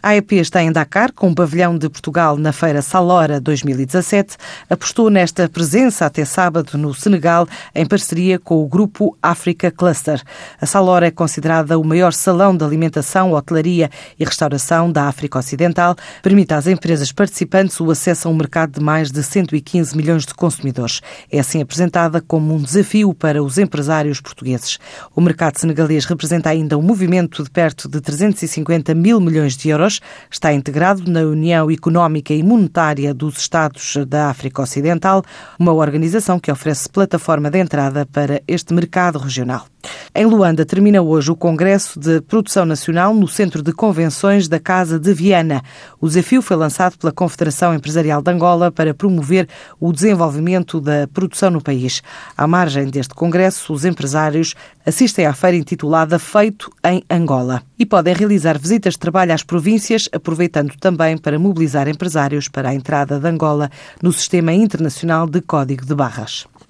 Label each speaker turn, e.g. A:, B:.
A: A AEP está em Dakar, com o pavilhão de Portugal na Feira Salora 2017. Apostou nesta presença até sábado no Senegal, em parceria com o grupo Africa Cluster. A Salora é considerada o maior salão de alimentação, hotelaria e restauração da África Ocidental. Permite às empresas participantes o acesso a um mercado de mais de 115 milhões de consumidores. É assim apresentada como um desafio para os empresários portugueses. O mercado senegalês representa ainda um movimento de perto de 350 mil milhões de está integrado na União Económica e Monetária dos Estados da África Ocidental, uma organização que oferece plataforma de entrada para este mercado regional. Em Luanda termina hoje o Congresso de Produção Nacional no Centro de Convenções da Casa de Viana. O desafio foi lançado pela Confederação Empresarial de Angola para promover o desenvolvimento da produção no país. À margem deste congresso, os empresários assistem à feira intitulada Feito em Angola e podem realizar visitas de trabalho às províncias, aproveitando também para mobilizar empresários para a entrada de Angola no Sistema Internacional de Código de Barras.